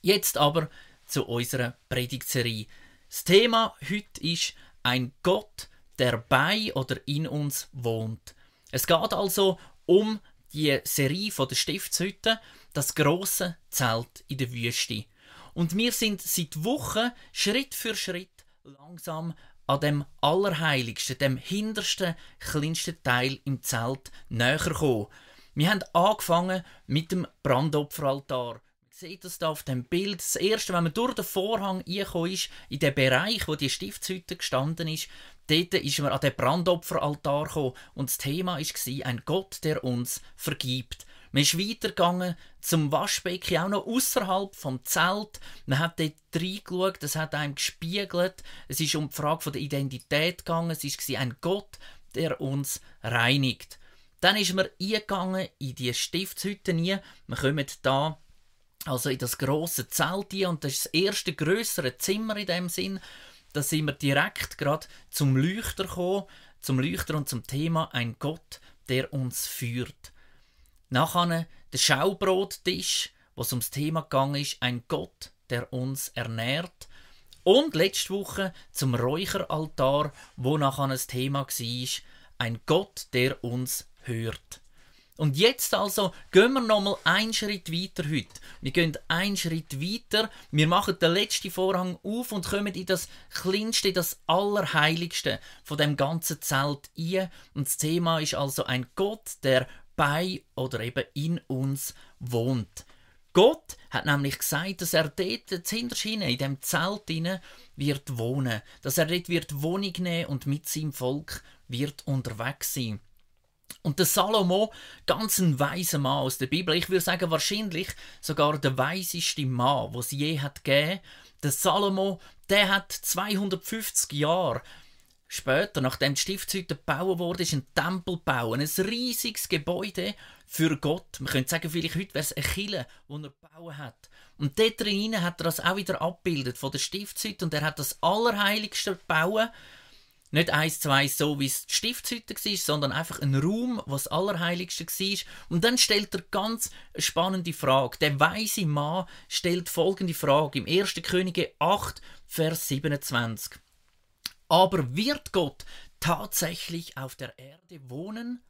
Jetzt aber zu unserer Predigtserie. Das Thema heute ist ein Gott, der bei oder in uns wohnt. Es geht also um die Serie von der Stiftshütte, das große Zelt in der Wüste. Und wir sind seit Wochen Schritt für Schritt langsam an dem Allerheiligsten, dem hintersten, kleinsten Teil im Zelt näher gekommen. Wir haben angefangen mit dem Brandopferaltar. Sieht das da auf dem Bild. Das erste, wenn man durch den Vorhang reingekommen ist, in den Bereich, wo die Stiftshütte gestanden ist, dort ist man an den Brandopferaltar gekommen und das Thema war ein Gott, der uns vergibt. Man ist weitergegangen zum Waschbecken, auch noch außerhalb vom Zelt. Man hat dort reingeschaut, das hat einem gespiegelt. Es ist um die Frage der Identität gegangen. Es war ein Gott, der uns reinigt. Dann ist man eingegangen in die Stiftshütte. Wir kommen da also in das große Zelt hier und das ist das erste größere Zimmer in dem Sinn. Da sind wir direkt gerade zum Leuchter gekommen, zum Leuchter und zum Thema ein Gott, der uns führt. Nachher der Schaubrottisch, wo es ums Thema gegangen ist, ein Gott, der uns ernährt. Und letzte Woche zum Räucheraltar, wo nachher das Thema war, ein Gott, der uns hört. Und jetzt also gehen wir nochmal einen Schritt weiter heute. Wir gehen einen Schritt weiter, wir machen den letzten Vorhang auf und kommen in das kleinste, das Allerheiligste von dem ganzen Zelt ein. Und das Thema ist also ein Gott, der bei oder eben in uns wohnt. Gott hat nämlich gesagt, dass er dort hinterst in dem Zelt wird wohnen, dass er dort wird Wohnung nehmen und mit seinem Volk wird unterwegs sein. Und der Salomo, ganz ein weiser Mann aus der Bibel, ich würde sagen wahrscheinlich sogar der weiseste Mann, was es je hat gegeben. Der Salomo, der hat 250 Jahre Später, nachdem die Stiftshütte gebaut wurde, ist ein Tempel gebaut. Ein riesiges Gebäude für Gott. Man könnte sagen, vielleicht heute wäre es eine Kille, die er gebaut hat. Und dort drin hat er das auch wieder abgebildet von der Stiftshütte und er hat das Allerheiligste gebaut. Nicht eins zu eins so, wie es die Stiftshütte war, sondern einfach ein Raum, was Allerheiligste war. Und dann stellt er ganz spannende Frage. Der weise Mann stellt folgende Frage im 1. Könige 8, Vers 27. Aber wird Gott tatsächlich auf der Erde wohnen?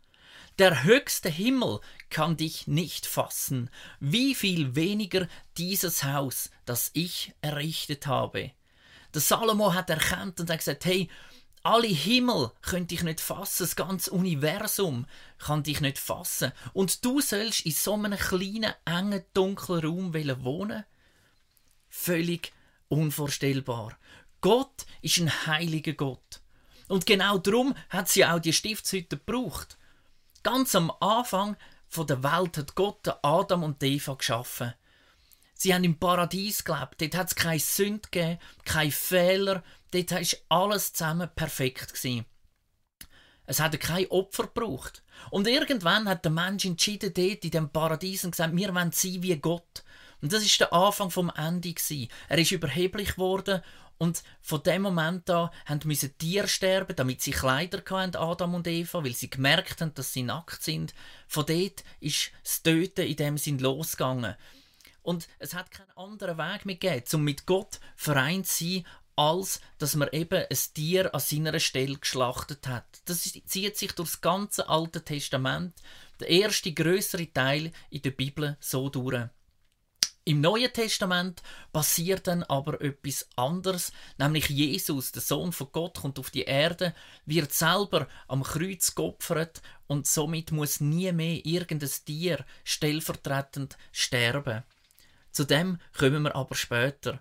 Der höchste Himmel kann dich nicht fassen, wie viel weniger dieses Haus, das ich errichtet habe. Der Salomo hat erkannt und hat gesagt, hey, alle Himmel können dich nicht fassen, das ganze Universum kann dich nicht fassen. Und du sollst in so einem kleinen, engen, dunklen Raum wohnen? Völlig unvorstellbar. Gott ist ein heiliger Gott. Und genau darum hat sie auch die Stiftshütte gebraucht. Ganz am Anfang der Welt hat Gott Adam und Eva geschaffen. Sie haben im Paradies gelebt. Dort hat es keine Sünde gegeben, keine Fehler. Dort war alles zusammen perfekt. Gewesen. Es hat kein Opfer gebraucht. Und irgendwann hat der Mensch entschieden, dort in dem Paradies und gesagt, wir wollen sein wie Gott. Und das ist der Anfang vom Ende gewesen. Er ist überheblich geworden und von dem Moment an mussten Tiere sterben, damit sie Kleider hatten, Adam und Eva, weil sie gemerkt haben, dass sie nackt sind. Von dort ist das Töten in dem Sinn losgegangen. Und es hat keinen anderen Weg mehr gegeben, um mit Gott vereint zu sein, als dass man eben ein Tier an seiner Stelle geschlachtet hat. Das zieht sich durch das ganze Alte Testament, der erste größere Teil in der Bibel so durch. Im Neuen Testament passiert dann aber etwas anderes, nämlich Jesus, der Sohn von Gott, kommt auf die Erde, wird selber am Kreuz geopfert und somit muss nie mehr irgendein Tier stellvertretend sterben. Zu dem kommen wir aber später.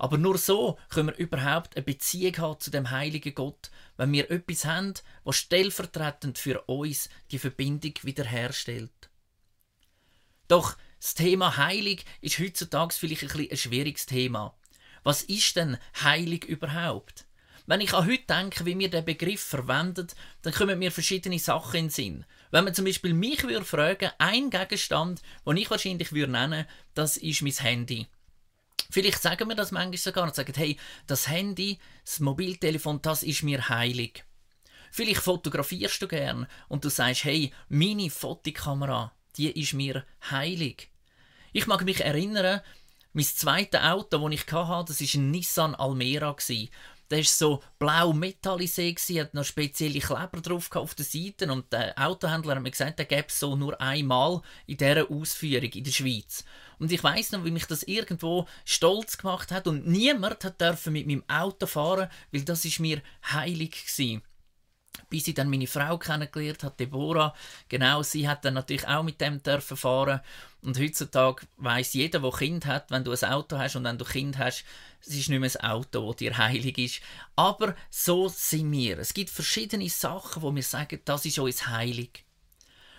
Aber nur so können wir überhaupt eine Beziehung haben zu dem heiligen Gott, wenn wir etwas haben, was stellvertretend für uns die Verbindung wiederherstellt. Doch das Thema heilig ist heutzutage vielleicht ein, bisschen ein schwieriges Thema. Was ist denn heilig überhaupt? Wenn ich an heute denke, wie wir den Begriff verwenden, dann kommen mir verschiedene Sachen in den Sinn. Wenn man zum Beispiel mich würde fragen, ein Gegenstand, den ich wahrscheinlich würde nennen, das ist mein Handy. Vielleicht sagen wir das manchmal sogar und sagen, hey, das Handy, das Mobiltelefon, das ist mir heilig. Vielleicht fotografierst du gern und du sagst, hey, meine Fotokamera, die ist mir heilig. Ich mag mich erinnern, Mein zweites Auto, das ich hatte, das war ein Nissan Almera. Der war so blau metallisiert, hat noch spezielle Kleber drauf auf den Seiten und der Autohändler hat mir gesagt, der gäbe so nur einmal in dieser Ausführung in der Schweiz. Und ich weiß noch, wie mich das irgendwo stolz gemacht hat. Und niemand hat dürfen mit meinem Auto fahren, weil das ist mir heilig war bis ich dann meine Frau kennengelernt habe, Deborah. Genau, sie hat dann natürlich auch mit dem dürfen fahren. Und heutzutage weiß jeder, der Kind hat, wenn du ein Auto hast und wenn du Kind hast, es ist nicht mehr ein Auto, das dir heilig ist. Aber so sind wir. Es gibt verschiedene Sachen, wo wir sagen, das ist uns heilig.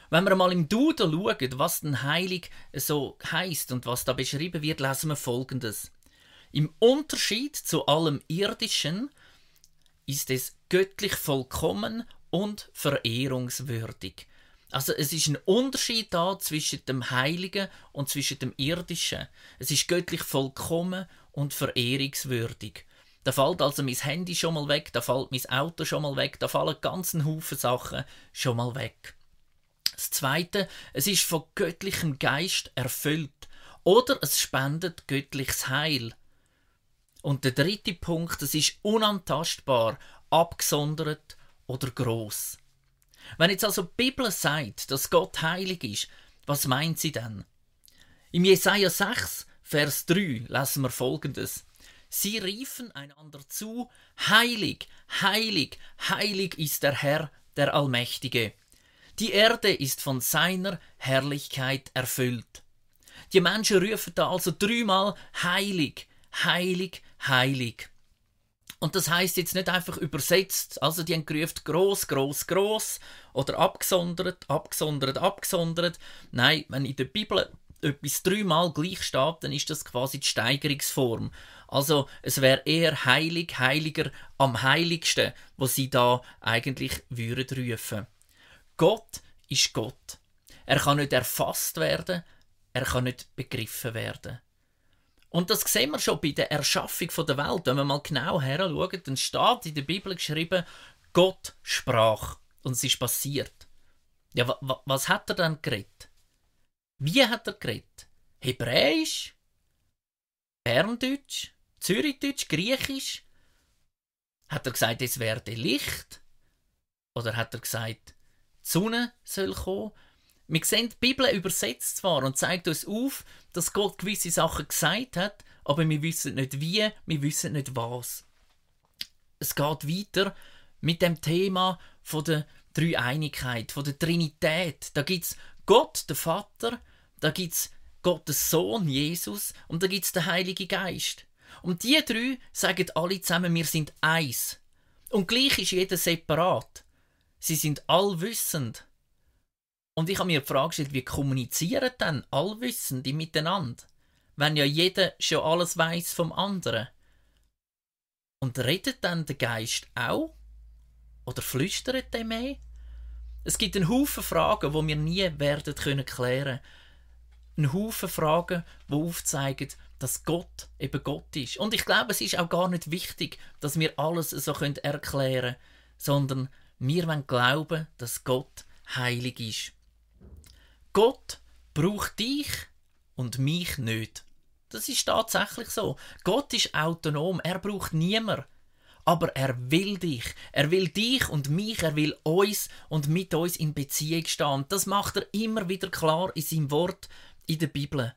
Wenn wir mal im Duden schauen, was denn heilig so heißt und was da beschrieben wird, lesen wir folgendes. Im Unterschied zu allem Irdischen ist es göttlich vollkommen und verehrungswürdig. Also es ist ein Unterschied da zwischen dem Heiligen und zwischen dem Irdischen. Es ist göttlich vollkommen und verehrungswürdig. Da fällt also mein Handy schon mal weg, da fällt mein Auto schon mal weg, da fallen ganzen Haufen Sachen schon mal weg. Das Zweite, es ist von göttlichem Geist erfüllt oder es spendet göttliches Heil. Und der dritte Punkt, es ist unantastbar, abgesondert oder groß. Wenn jetzt also die Bibel sagt, dass Gott heilig ist, was meint sie denn? Im Jesaja 6, Vers 3 lesen wir folgendes. Sie riefen einander zu, heilig, heilig, heilig ist der Herr, der Allmächtige. Die Erde ist von seiner Herrlichkeit erfüllt. Die Menschen rufen da also dreimal heilig, heilig, heilig. Und das heißt jetzt nicht einfach übersetzt, also die haben gerufen gross, gross, gross oder abgesondert, abgesondert, abgesondert. Nein, wenn in der Bibel etwas dreimal gleich steht, dann ist das quasi die Steigerungsform. Also es wäre eher heilig, heiliger, am heiligsten, wo sie da eigentlich würden rufen. Gott ist Gott. Er kann nicht erfasst werden, er kann nicht begriffen werden. Und das sehen wir schon bei der Erschaffung der Welt. Wenn wir mal genau her schauen, dann steht in der Bibel geschrieben, Gott sprach. Und es ist passiert. Ja, was hat er dann geredet? Wie hat er geredet? Hebräisch? Berndeutsch? Zürichdeutsch? Griechisch? Hat er gesagt, es werde Licht? Oder hat er gesagt, die Sonne soll kommen? Wir sehen, die Bibel übersetzt zwar und zeigt uns auf, dass Gott gewisse Sachen gesagt hat, aber wir wissen nicht wie, wir wissen nicht was. Es geht weiter mit dem Thema von der Dreieinigkeit, von der Trinität. Da gibt es Gott, der Vater, da gibt es Gottes Sohn, Jesus, und da gibt es den Heiligen Geist. Und die drei sagen alle zusammen, wir sind eins. Und gleich ist jeder separat. Sie sind allwissend. Und ich habe mir die Frage gestellt, wie kommunizieren denn Allwissende miteinander, wenn ja jeder schon alles weiß vom anderen? Und redet dann der Geist auch? Oder flüstert der mehr? Es gibt einen Haufen Fragen, wo wir nie werden können klären. Ein Haufen Fragen, wo aufzeigen, dass Gott eben Gott ist. Und ich glaube, es ist auch gar nicht wichtig, dass wir alles so erklären können, sondern wir wollen glauben, dass Gott heilig ist. Gott braucht dich und mich nicht. Das ist tatsächlich so. Gott ist autonom, er braucht niemand. Aber er will dich. Er will dich und mich, er will uns und mit uns in Beziehung stehen. Das macht er immer wieder klar in seinem Wort in der Bibel.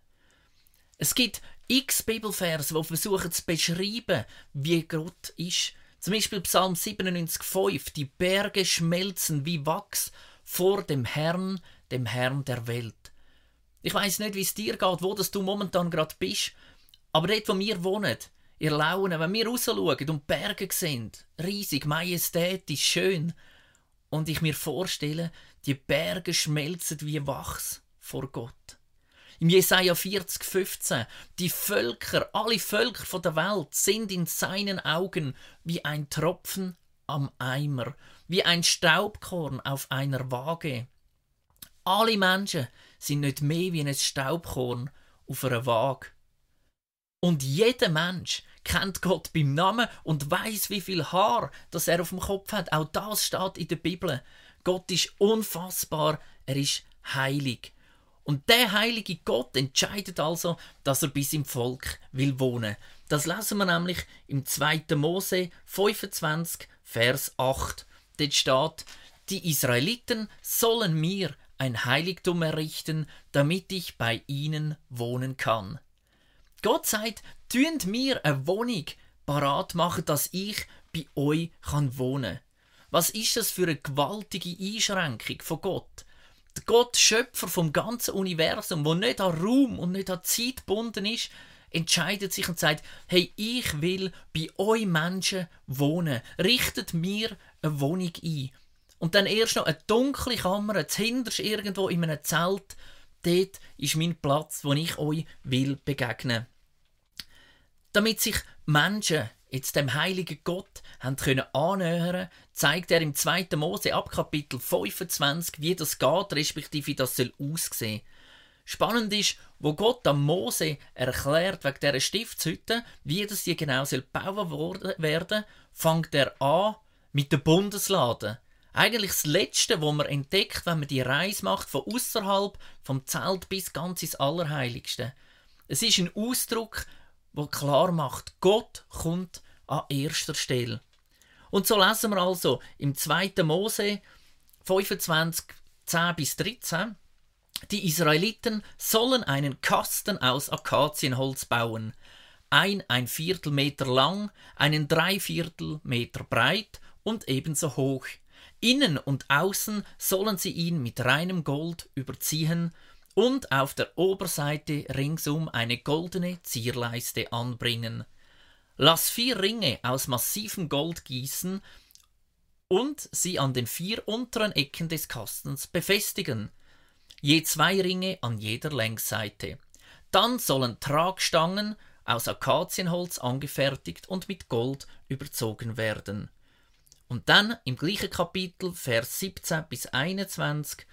Es gibt x Bibelverse, die versuchen zu beschreiben, wie Gott ist. Zum Beispiel Psalm 97,5. Die Berge schmelzen wie Wachs vor dem Herrn, dem Herrn der Welt. Ich weiß nicht, wie es dir geht, wo das du momentan gerade bist, aber dort, wo wir wohnen, ihr Laune, wenn wir rausschauen und Berge sind, riesig, majestätisch, schön, und ich mir vorstelle, die Berge schmelzen wie Wachs vor Gott. Im Jesaja 40, 15, die Völker, alle Völker von der Welt sind in seinen Augen wie ein Tropfen am Eimer, wie ein Staubkorn auf einer Waage. Alle Menschen sind nicht mehr wie ein Staubkorn auf einer Waage. Und jeder Mensch kennt Gott beim Namen und weiß, wie viel Haar das er auf dem Kopf hat. Auch das steht in der Bibel. Gott ist unfassbar, er ist heilig. Und der heilige Gott entscheidet also, dass er bis im Volk will wohnen. Das lesen wir nämlich im 2. Mose 25, Vers 8. Dort steht, die Israeliten sollen mir ein Heiligtum errichten, damit ich bei ihnen wohnen kann. Gott sagt, tünt mir eine Wohnung parat machen, dass ich bei euch kann wohnen. Was ist das für eine gewaltige Einschränkung von Gott? Der Gott, Schöpfer vom ganzen Universum, wo nicht an Raum und nicht an Zeit gebunden ist, entscheidet sich und sagt, hey, ich will bei euch Menschen wohnen. Richtet mir eine Wohnung ein. Und dann erst noch eine dunkle Kammer, hinterst irgendwo in einem Zelt. Dort ist mein Platz, wo ich euch will begegnen. Damit sich Menschen jetzt dem heiligen Gott haben können annähern, zeigt er im 2. Mose ab Kapitel 25, wie das geht, respektive wie das soll aussehen. Spannend ist, wo Gott am Mose erklärt wegen dieser Stiftshütte, wie das hier genau soll gebaut werden, fängt er an mit der Bundeslade. Eigentlich das Letzte, wo man entdeckt, wenn man die Reise macht von außerhalb vom Zelt bis ganz ins Allerheiligste. Es ist ein Ausdruck, wo klar macht, Gott kommt an erster Stelle. Und so lesen wir also im 2. Mose 25, 10 bis 13, die Israeliten sollen einen Kasten aus Akazienholz bauen, ein ein Viertel Meter lang, einen Dreiviertel Meter breit und ebenso hoch. Innen und außen sollen sie ihn mit reinem Gold überziehen und auf der Oberseite ringsum eine goldene Zierleiste anbringen. Lass vier Ringe aus massivem Gold gießen und sie an den vier unteren Ecken des Kastens befestigen, je zwei Ringe an jeder Längsseite. Dann sollen Tragstangen aus Akazienholz angefertigt und mit Gold überzogen werden. Und dann im gleichen Kapitel, Vers 17 bis 21,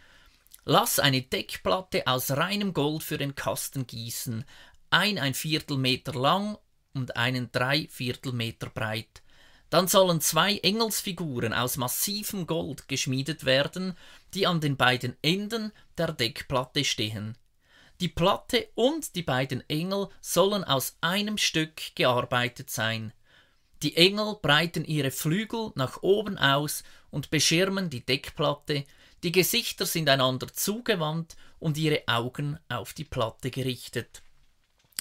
Lass eine Deckplatte aus reinem Gold für den Kasten gießen, ein ein Viertel Meter lang und einen Dreiviertel Meter breit. Dann sollen zwei Engelsfiguren aus massivem Gold geschmiedet werden, die an den beiden Enden der Deckplatte stehen. Die Platte und die beiden Engel sollen aus einem Stück gearbeitet sein. Die Engel breiten ihre Flügel nach oben aus und beschirmen die Deckplatte, die Gesichter sind einander zugewandt und ihre Augen auf die Platte gerichtet.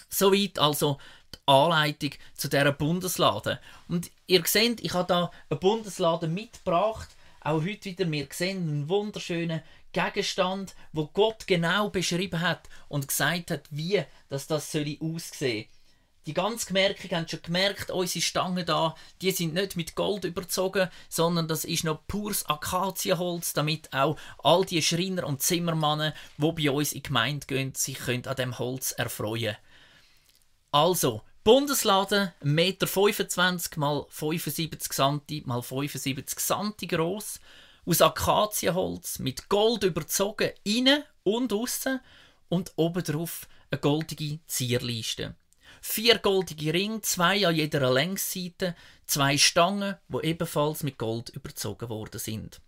Soweit also die Anleitung zu dieser Bundeslade. Und ihr seht, ich habe da eine Bundeslade mitgebracht. Auch heute wieder, wir sehen einen wunderschönen Gegenstand, wo Gott genau beschrieben hat und gesagt hat, wie das, das aussehen soll. Die ganz Gemerkung haben schon gemerkt, unsere Stangen da, die sind nicht mit Gold überzogen, sondern das ist noch pures Akazienholz, damit auch all die Schreiner und Zimmermannen, wo bei uns in die Gemeinde gehen, sich können an dem Holz erfreuen. Also, Bundeslade 1,25 Meter mal 75 cm mal 75 cm groß, aus Akazienholz, mit Gold überzogen, innen und außen und obendrauf eine goldige Zierleiste vier goldige Ringe, zwei an jeder Längsseite, zwei Stangen, wo ebenfalls mit Gold überzogen worden sind.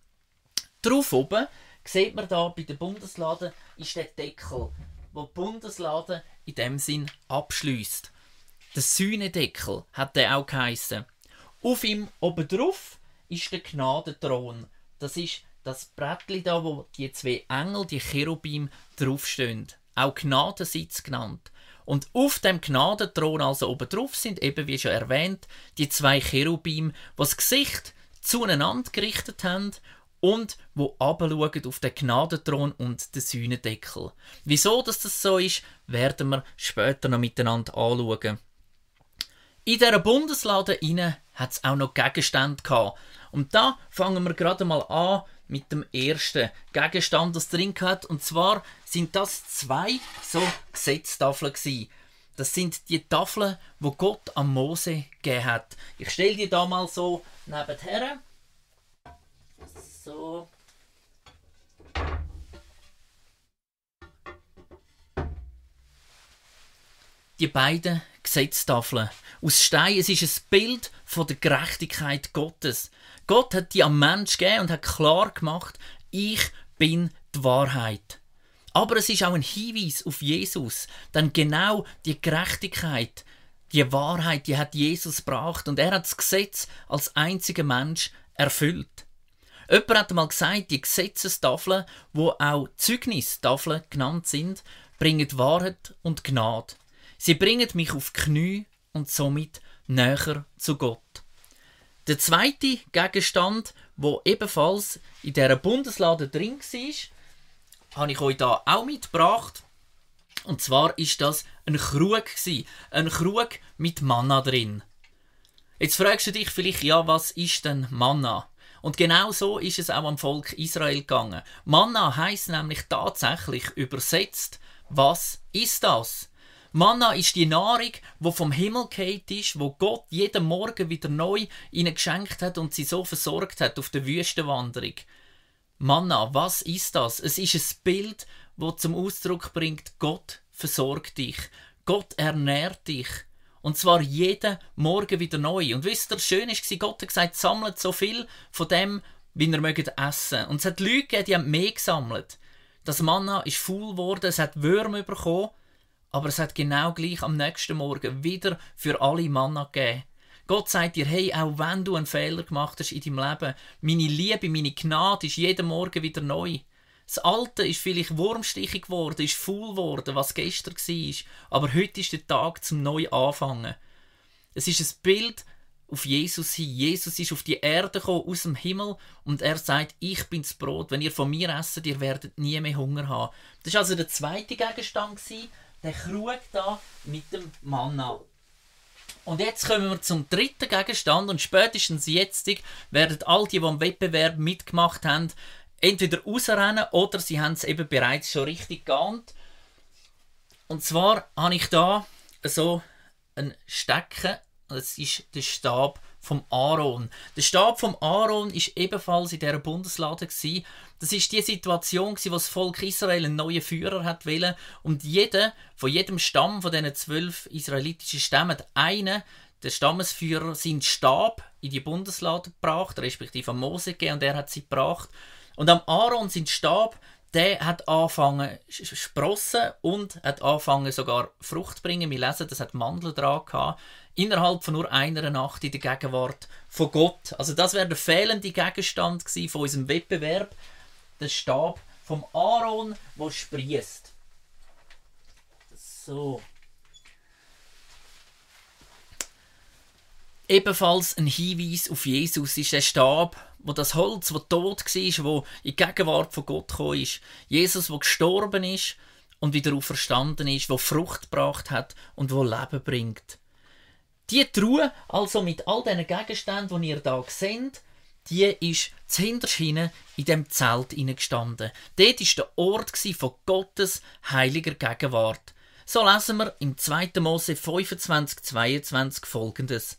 Drauf oben sieht man da bei der Bundeslade ist der Deckel, wo die Bundeslade in dem Sinn abschließt. Der Sühnedeckel hat der auch geheissen. Auf ihm oben drauf ist der Gnadenthron. Das ist das Brettli da, wo die zwei Engel, die Cherubim, draufstehen. Auch Gnadensitz genannt. Und auf dem Gnadenthron, also oben drauf, sind eben, wie schon erwähnt, die zwei Cherubim, das Gesicht zueinander gerichtet haben und wo abschauen auf den Gnadenthron und den Sühnendeckel. Wieso dass das so ist, werden wir später noch miteinander anschauen. In dieser Bundeslade hat es auch noch Gegenstände gehabt. Und da fangen wir gerade mal an mit dem ersten Gegenstand, das drin hat. Und zwar sind das zwei so Gesetztafeln gewesen. Das sind die Tafeln, wo Gott am Mose gegeben hat. Ich stelle die da mal so nebenher. So. Die beiden Gesetztafeln aus Stein. Es ist ein Bild von der Gerechtigkeit Gottes. Gott hat die am Mensch gegeben und hat klar gemacht, ich bin die Wahrheit. Aber es ist auch ein Hinweis auf Jesus, denn genau die Gerechtigkeit, die Wahrheit, die hat Jesus gebracht und er hat das Gesetz als einziger Mensch erfüllt. Jemand hat mal gesagt, die Gesetzestafeln, wo auch Zeugnistafeln genannt sind, bringen Wahrheit und Gnade. Sie bringen mich auf Knie und somit näher zu Gott. Der zweite Gegenstand, wo ebenfalls in der Bundeslade drin war, habe ich euch da auch mitgebracht. Und zwar ist das ein Krug ein Krug mit Manna drin. Jetzt fragst du dich vielleicht, ja, was ist denn Manna? Und genau so ist es auch am Volk Israel gegangen. Manna heißt nämlich tatsächlich übersetzt, was ist das? Manna ist die Nahrung, wo vom Himmel geht ist, wo Gott jeden Morgen wieder neu ihnen geschenkt hat und sie so versorgt hat auf der Wüstenwanderung. Manna, was ist das? Es ist ein Bild, wo zum Ausdruck bringt, Gott versorgt dich. Gott ernährt dich. Und zwar jeden Morgen wieder neu. Und wisst ihr, schön ist, Gott hat gesagt, sammelt so viel von dem, wie ihr mögt essen. Und es hat Leute gegeben, die haben mehr gesammelt. Das Manna ist faul geworden, es hat Würmer bekommen, aber es hat genau gleich am nächsten Morgen wieder für alle Manna gegeben. Gott sagt dir, hey, auch wenn du einen Fehler gemacht hast in deinem Leben, meine Liebe, meine Gnade ist jeden Morgen wieder neu. Das Alte ist vielleicht wurmstichig geworden, ist faul geworden, was gestern war, aber heute ist der Tag zum neu anfangen. Es ist ein Bild auf Jesus hin. Jesus ist auf die Erde gekommen, aus dem Himmel, und er sagt, ich bin das Brot. Wenn ihr von mir esset, ihr werdet nie mehr Hunger haben. Das war also der zweite Gegenstand, der Krug da mit dem Manna. Und jetzt kommen wir zum dritten Gegenstand und spätestens jetzt werden all die, die am Wettbewerb mitgemacht haben, entweder rausrennen oder sie haben es eben bereits schon richtig geahnt. Und zwar habe ich da so ein Stecken, das ist der Stab vom Aaron. Der Stab vom Aaron ist ebenfalls in dieser Bundeslade. Das ist die Situation wo das Volk Israel einen neuen Führer hat wollen und jeder von jedem Stamm von diesen zwölf israelitischen Stämmen einen der Stammesführer seinen Stab in die Bundeslade gebracht, respektive an Mose gegeben und er hat sie gebracht. Und am Aaron sein Stab, der hat angefangen sprossen und hat angefangen sogar Frucht zu bringen. Wir lesen, das hat Mandeln dran gehabt innerhalb von nur einer Nacht in der Gegenwart von Gott. Also das wäre der fehlende Gegenstand von unserem Wettbewerb, der Stab vom Aaron, wo sprießt. So. Ebenfalls ein Hinweis auf Jesus ist der Stab, wo das Holz, wo tot war, wo in die Gegenwart von Gott gekommen ist. Jesus, wo gestorben ist und wieder auferstanden ist, wo Frucht gebracht hat und wo Leben bringt. Die Truhe, also mit all diesen Gegenständen, die ihr hier seht, die ist zuhinterst in dem Zelt gestanden. Dort war der Ort von Gottes heiliger Gegenwart. So lesen wir im 2. Mose 25, 22 folgendes.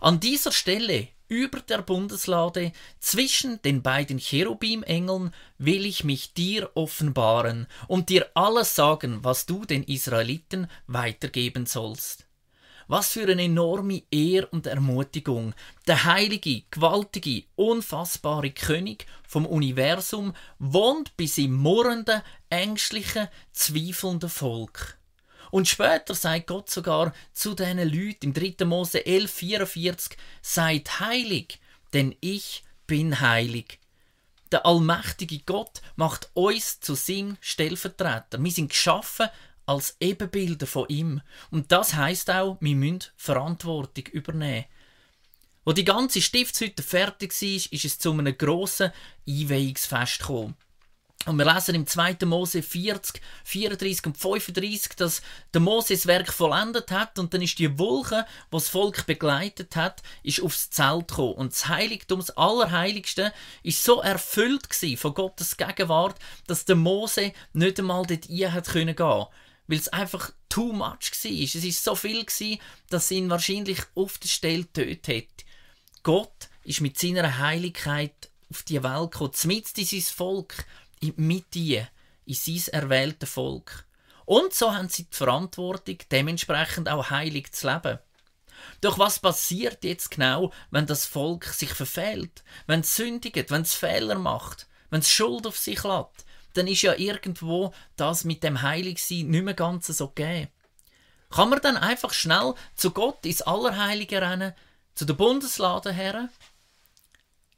An dieser Stelle über der Bundeslade zwischen den beiden Cherubim-Engeln will ich mich dir offenbaren und dir alles sagen, was du den Israeliten weitergeben sollst. Was für eine enorme Ehr und Ermutigung. Der heilige, gewaltige, unfassbare König vom Universum wohnt bis im murrenden, ängstlichen, zweifelnden Volk. Und später sagt Gott sogar zu diesen Leuten im 3. Mose 11,44: Seid heilig, denn ich bin heilig. Der allmächtige Gott macht uns zu seinem Stellvertreter. Wir sind geschaffen als Ebenbilder von ihm. Und das heißt auch, wir müssen Verantwortung übernehmen. Wo die ganze Stiftshütte fertig war, ist es zu einem grossen Einweihungsfest gekommen. Und wir lesen im 2. Mose 40, 34 und 35, dass der Mose das Werk vollendet hat und dann ist die Wolke, die das Volk begleitet hat, ist aufs Zelt gekommen. Und das Heiligtum, das Allerheiligste, ist so erfüllt von Gottes Gegenwart, dass der Mose nicht einmal dort rein hat können gehen weil es einfach too much war. Es war so viel, dass ihn wahrscheinlich auf der Stelle getötet hätte. Gott ist mit seiner Heiligkeit auf die Welt gekommen, mit in sein Volk, mit dir, in sein erwähltes Volk. Und so haben sie die Verantwortung, dementsprechend auch heilig zu leben. Doch was passiert jetzt genau, wenn das Volk sich verfehlt, wenn es sündigt, wenn es Fehler macht, wenn es Schuld auf sich lädt? Dann ist ja irgendwo das mit dem Heiligsein nicht mehr ganz so gegeben. Kann man dann einfach schnell zu Gott ins Allerheilige rennen, zu der Bundeslade her?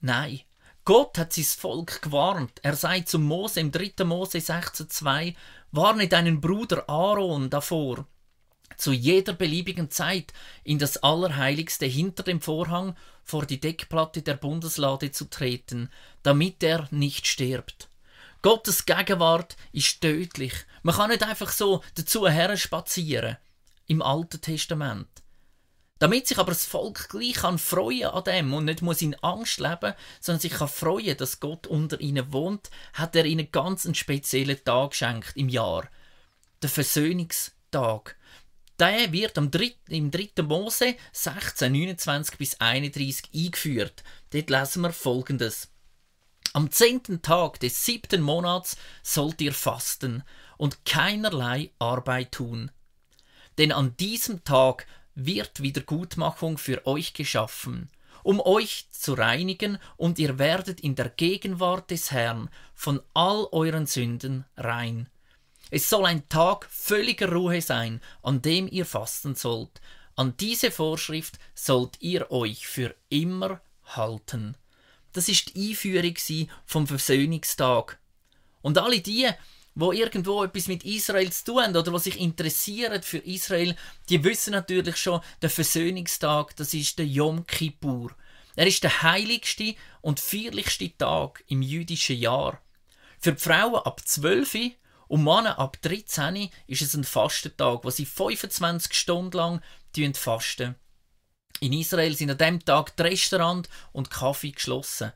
Nein. Gott hat sein Volk gewarnt. Er sagt zu Mose im 3. Mose 16,2: Warne deinen Bruder Aaron davor, zu jeder beliebigen Zeit in das Allerheiligste hinter dem Vorhang vor die Deckplatte der Bundeslade zu treten, damit er nicht stirbt. Gottes Gegenwart ist tödlich. Man kann nicht einfach so dazu spazieren im Alten Testament. Damit sich aber das Volk gleich kann freuen an dem und nicht muss in Angst leben, sondern sich kann freuen, dass Gott unter ihnen wohnt, hat er ihnen ganz einen speziellen Tag geschenkt im Jahr. Der Versöhnungstag. Der wird am 3, im 3. Mose 16, 29 bis 31 eingeführt. Dort lesen wir folgendes. Am zehnten Tag des siebten Monats sollt ihr fasten und keinerlei Arbeit tun. Denn an diesem Tag wird Wiedergutmachung für euch geschaffen, um euch zu reinigen, und ihr werdet in der Gegenwart des Herrn von all euren Sünden rein. Es soll ein Tag völliger Ruhe sein, an dem ihr fasten sollt. An diese Vorschrift sollt ihr euch für immer halten. Das ist die Einführung vom Versöhnungstag. Und alle die, wo irgendwo etwas mit Israel zu tun haben oder was sich interessieren für Israel, die wissen natürlich schon, der Versöhnungstag, das ist der Yom Kippur. Er ist der heiligste und feierlichste Tag im jüdischen Jahr. Für die Frauen ab 12 und Männer ab 13 ist es ein Fastentag, wo sie 25 Stunden lang fasten. In Israel sind an diesem Tag die Restaurants und Kaffee geschlossen.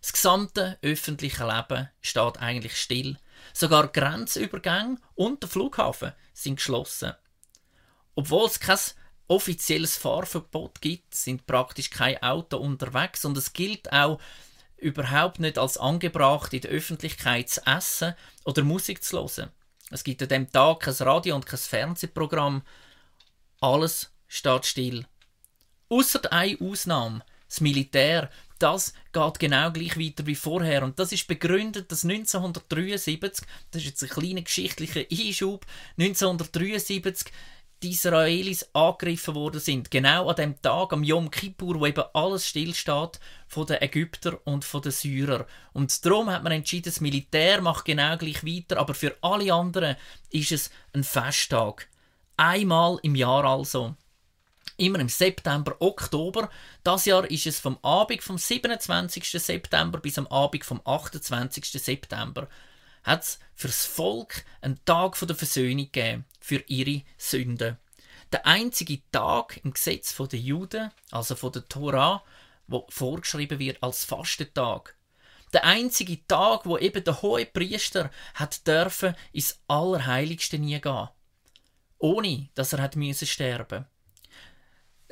Das gesamte öffentliche Leben steht eigentlich still. Sogar Grenzübergänge und der Flughafen sind geschlossen. Obwohl es kein offizielles Fahrverbot gibt, sind praktisch kein Auto unterwegs und es gilt auch überhaupt nicht als angebracht, in der Öffentlichkeit zu essen oder Musik zu hören. Es gibt an dem Tag kein Radio und kein Fernsehprogramm. Alles steht still. Außer eine Ausnahme, das Militär, das geht genau gleich weiter wie vorher. Und das ist begründet, dass 1973, das ist jetzt ein kleiner geschichtlicher Einschub, 1973 die Israelis angegriffen worden sind. Genau an dem Tag, am Yom Kippur, wo eben alles stillsteht von den Ägyptern und von den Syrern. Und darum hat man entschieden, das Militär macht genau gleich weiter, aber für alle anderen ist es ein Festtag. Einmal im Jahr also immer im September, Oktober. Das Jahr ist es vom Abend vom 27. September bis am Abend vom 28. September hat es fürs Volk einen Tag der Versöhnung gegeben für ihre Sünden. Der einzige Tag im Gesetz der Juden, also von der Tora, wo vorgeschrieben wird als Fastentag. Der einzige Tag, wo eben der hohe Priester hat dürfen ins Allerheiligste nie gehen, ohne dass er hat müssen sterben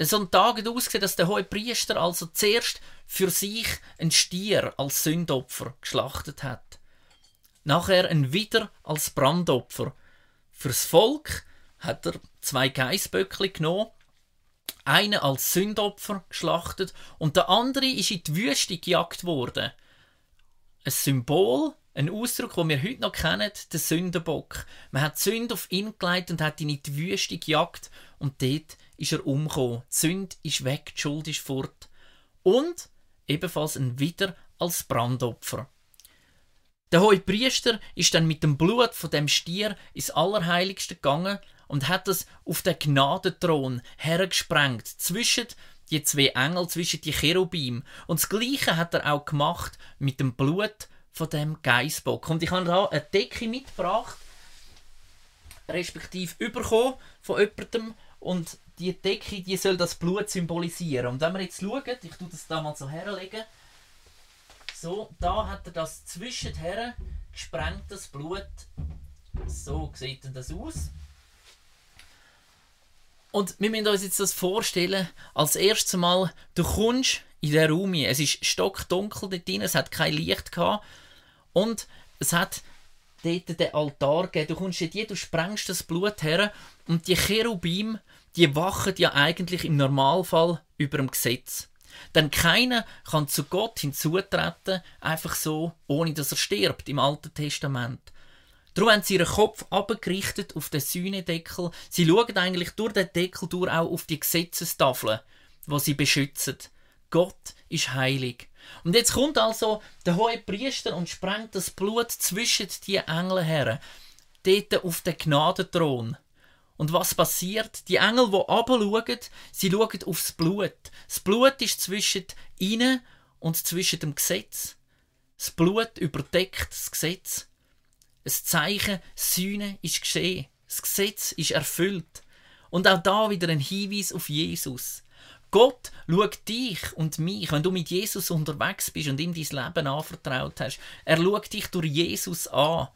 so ein Tag hat ausgesehen, dass der hohe Priester also zuerst für sich ein Stier als Sündopfer geschlachtet hat. Nachher ein Widder als Brandopfer. Fürs Volk hat er zwei Geißböckli genommen, einen als Sündopfer geschlachtet und der andere ist in die Wüste gejagt worden. Ein Symbol, ein Ausdruck, den wir heute noch kennen, der Sündenbock. Man hat Sünde auf ihn gelegt und hat ihn in die Wüste gejagt und dort ist er umgekommen. Die Sünde ist weg, die Schuld ist fort. Und ebenfalls ein Wider als Brandopfer. Der hohe Priester ist dann mit dem Blut von dem Stier ins Allerheiligste gegangen und hat es auf den Gnadenthron hergesprengt, zwischen die zwei Engel, zwischen die Cherubim. Und das Gleiche hat er auch gemacht mit dem Blut von dem Geißbock. Und ich habe da eine Decke mitgebracht, respektive überkommen von jemandem. Und die Decke, die soll das Blut symbolisieren. Und wenn wir jetzt schauen, ich tue das da mal so herlegen, so, da hat er das zwischenher gesprengt, das Blut. So sieht das aus. Und wir müssen uns jetzt das vorstellen, als erstes Mal, du kommst in den Raum. Es ist stockdunkel dort drin, es hat kein Licht gehabt. Und es hat dort den Altar gegeben. Du kommst dort hier, du sprengst das Blut her und die Cherubim, die wachen ja eigentlich im Normalfall über dem Gesetz. Denn keiner kann zu Gott hinzutreten, einfach so, ohne dass er stirbt, im Alten Testament. Darum haben sie ihren Kopf abgerichtet auf den Sühnedeckel. Sie schauen eigentlich durch den Deckel durch auch auf die Gesetzestafeln, wo sie beschützen. Gott ist heilig. Und jetzt kommt also der hohe Priester und sprengt das Blut zwischen die Engel her, dort auf den Gnadenthron. Und was passiert? Die Engel, die abschauen, sie schauen aufs Blut. Das Blut ist zwischen ihnen und zwischen dem Gesetz. Das Blut überdeckt das Gesetz. Ein Zeichen, Sühne ist geschehen. Das Gesetz ist erfüllt. Und auch da wieder ein Hinweis auf Jesus. Gott schaut dich und mich, wenn du mit Jesus unterwegs bist und ihm dein Leben anvertraut hast. Er schaut dich durch Jesus an.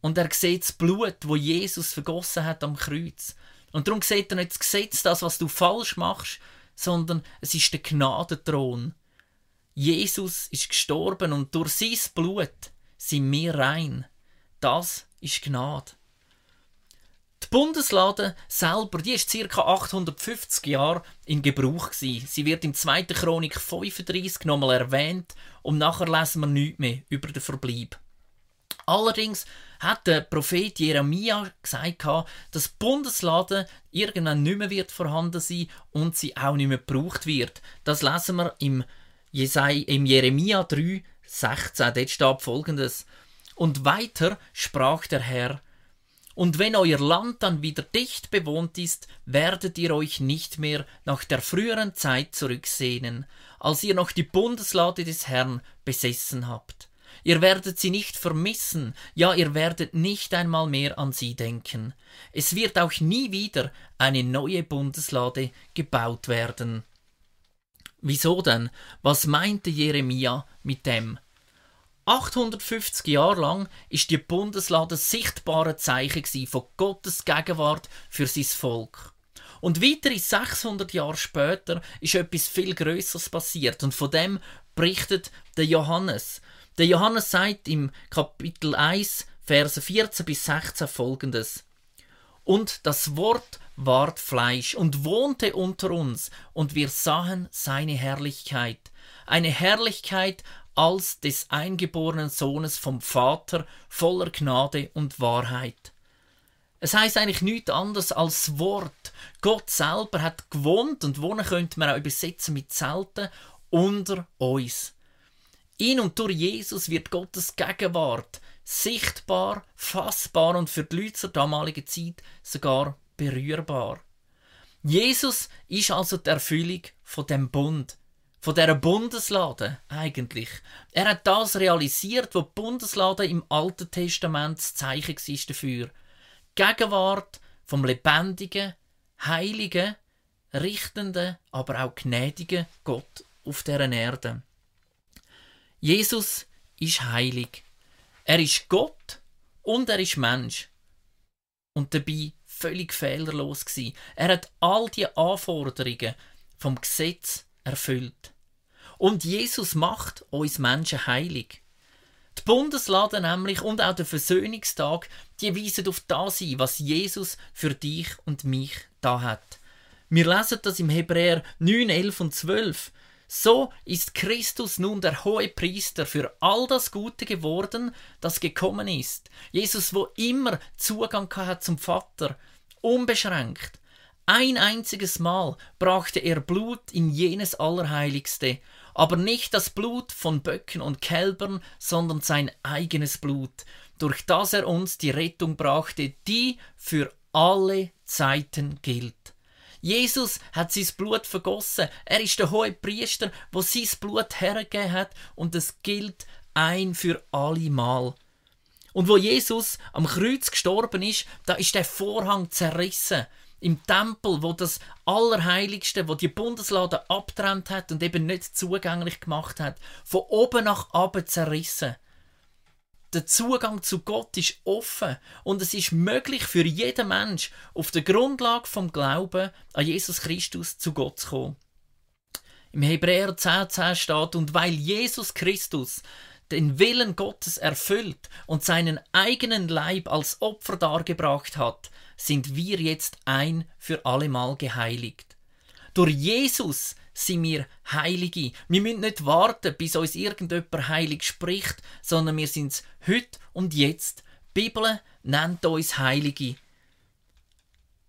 Und er sieht das Blut, wo Jesus vergossen hat am Kreuz. Und darum sieht er nicht das Gesetz, das, was du falsch machst, sondern es ist der Gnadenthron. Jesus ist gestorben und durch sein Blut sind wir rein. Das ist Gnade. Die Bundeslade selber, die ist ca. 850 Jahre in Gebrauch gewesen. Sie wird im 2. Chronik 35 nochmal erwähnt und nachher lesen wir nichts mehr über den Verbleib. Allerdings hat der Prophet Jeremia gesagt, dass die Bundeslade irgendwann nicht mehr wird vorhanden sein und sie auch nicht mehr gebraucht wird. Das lesen wir im, Jesai, im Jeremia 3, 16. Dort steht folgendes. Und weiter sprach der Herr, und wenn euer Land dann wieder dicht bewohnt ist, werdet ihr euch nicht mehr nach der früheren Zeit zurücksehnen, als ihr noch die Bundeslade des Herrn besessen habt. Ihr werdet sie nicht vermissen, ja ihr werdet nicht einmal mehr an sie denken. Es wird auch nie wieder eine neue Bundeslade gebaut werden. Wieso denn? Was meinte Jeremia mit dem? 850 Jahre lang ist die Bundeslade sichtbare Zeichen von Gottes Gegenwart für sein Volk. Und weitere 600 Jahre später ist etwas viel Größeres passiert und von dem berichtet der Johannes. Der Johannes sagt im Kapitel 1, Verse 14 bis 16 folgendes. Und das Wort ward Fleisch und wohnte unter uns, und wir sahen seine Herrlichkeit, eine Herrlichkeit als des eingeborenen Sohnes vom Vater, voller Gnade und Wahrheit. Es heißt eigentlich nichts anderes als Wort. Gott selber hat gewohnt und wohnen könnte man auch übersetzen mit Zelten unter uns. In und durch Jesus wird Gottes Gegenwart sichtbar, fassbar und für die Leute zur damaligen Zeit sogar berührbar. Jesus ist also die Erfüllung von dem Bund, von der Bundeslade eigentlich. Er hat das realisiert, wo die Bundeslade im Alten Testament das Zeichen war dafür. Gegenwart vom lebendigen, heiligen, richtenden, aber auch gnädigen Gott auf der Erde. Jesus ist heilig. Er ist Gott und er ist Mensch. Und dabei völlig fehlerlos gewesen. Er hat all die Anforderungen vom Gesetz erfüllt. Und Jesus macht uns Menschen heilig. Die Bundeslade nämlich und auch der Versöhnungstag, die weisen auf das hin, was Jesus für dich und mich da hat. Wir lesen das im Hebräer 9, 11 und 12. So ist Christus nun der hohe Priester für all das Gute geworden, das gekommen ist. Jesus, wo immer Zugang hat zum Vater, unbeschränkt. Ein einziges Mal brachte er Blut in jenes Allerheiligste, aber nicht das Blut von Böcken und Kälbern, sondern sein eigenes Blut, durch das er uns die Rettung brachte, die für alle Zeiten gilt. Jesus hat sein Blut vergossen. Er ist der hohe Priester, wo sein Blut hergegeben hat und es gilt ein für alle Mal. Und wo Jesus am Kreuz gestorben ist, da ist der Vorhang zerrissen. Im Tempel, wo das Allerheiligste, wo die Bundeslade abtrennt hat und eben nicht zugänglich gemacht hat, von oben nach unten zerrissen der Zugang zu Gott ist offen und es ist möglich für jeden Mensch auf der Grundlage vom Glauben an Jesus Christus zu Gott zu kommen. Im Hebräer 10,10 10 steht, und weil Jesus Christus den Willen Gottes erfüllt und seinen eigenen Leib als Opfer dargebracht hat, sind wir jetzt ein für allemal geheiligt. Durch Jesus sind wir Heilige. Wir müssen nicht warten, bis uns irgendjemand heilig spricht, sondern wir sind es heute und jetzt. Die Bibel nennt uns Heilige.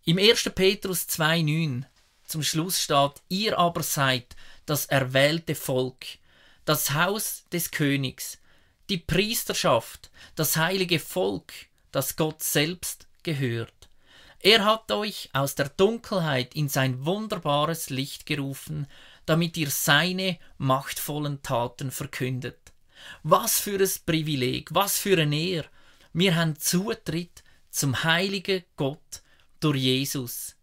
Im 1. Petrus 2,9 zum Schluss steht, ihr aber seid das erwählte Volk, das Haus des Königs, die Priesterschaft, das heilige Volk, das Gott selbst gehört. Er hat euch aus der Dunkelheit in sein wunderbares Licht gerufen, damit ihr seine machtvollen Taten verkündet. Was für ein Privileg, was für ein Ehr. Wir haben Zutritt zum heiligen Gott durch Jesus.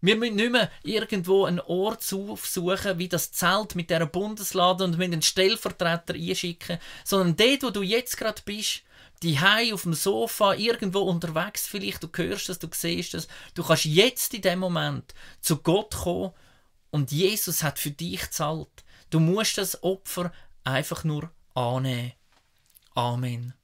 Wir müssen nicht mehr irgendwo einen Ort aufsuchen, wie das Zelt mit der Bundeslade und mit einen Stellvertreter einschicken, sondern dort, wo du jetzt gerade bist, die auf dem Sofa, irgendwo unterwegs vielleicht, du hörst es, du siehst es, du kannst jetzt in dem Moment zu Gott kommen und Jesus hat für dich zahlt. Du musst das Opfer einfach nur annehmen. Amen.